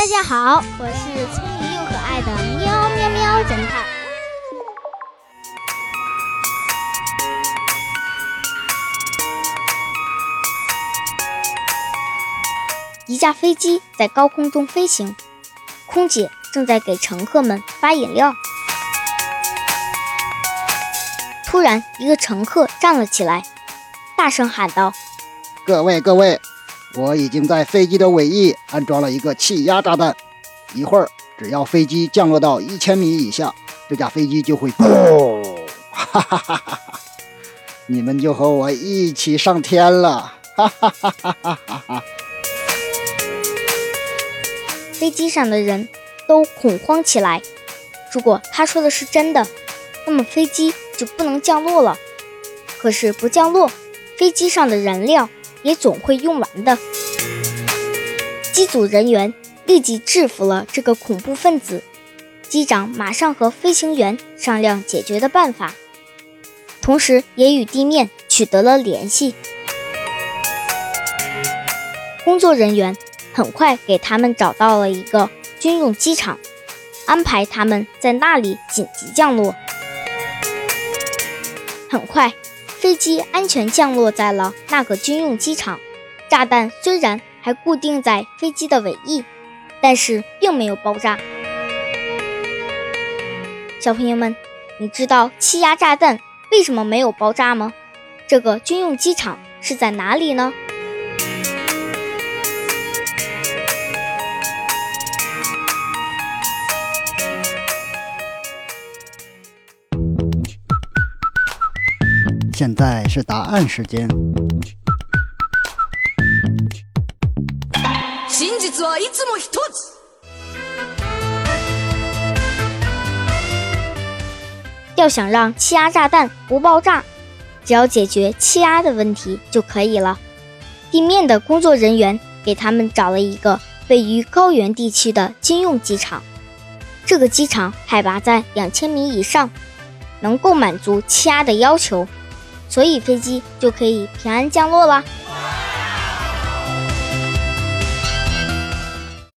大家好，我是聪明又可爱的喵喵喵侦探。一架飞机在高空中飞行，空姐正在给乘客们发饮料。突然，一个乘客站了起来，大声喊道：“各位各位，我已经在飞机的尾翼安装了一个气压炸弹，一会儿只要飞机降落到一千米以下，这架飞机就会嘣！哈哈哈哈！你们就和我一起上天了！哈哈哈哈哈哈！”飞机上的人都恐慌起来。如果他说的是真的，那么飞机……就不能降落了。可是不降落，飞机上的燃料也总会用完的。机组人员立即制服了这个恐怖分子，机长马上和飞行员商量解决的办法，同时也与地面取得了联系。工作人员很快给他们找到了一个军用机场，安排他们在那里紧急降落。很快，飞机安全降落在了那个军用机场。炸弹虽然还固定在飞机的尾翼，但是并没有爆炸。小朋友们，你知道气压炸弹为什么没有爆炸吗？这个军用机场是在哪里呢？现在是答案时间。要想让气压炸弹不爆炸，只要解决气压的问题就可以了。地面的工作人员给他们找了一个位于高原地区的军用机场，这个机场海拔在两千米以上，能够满足气压的要求。所以飞机就可以平安降落了。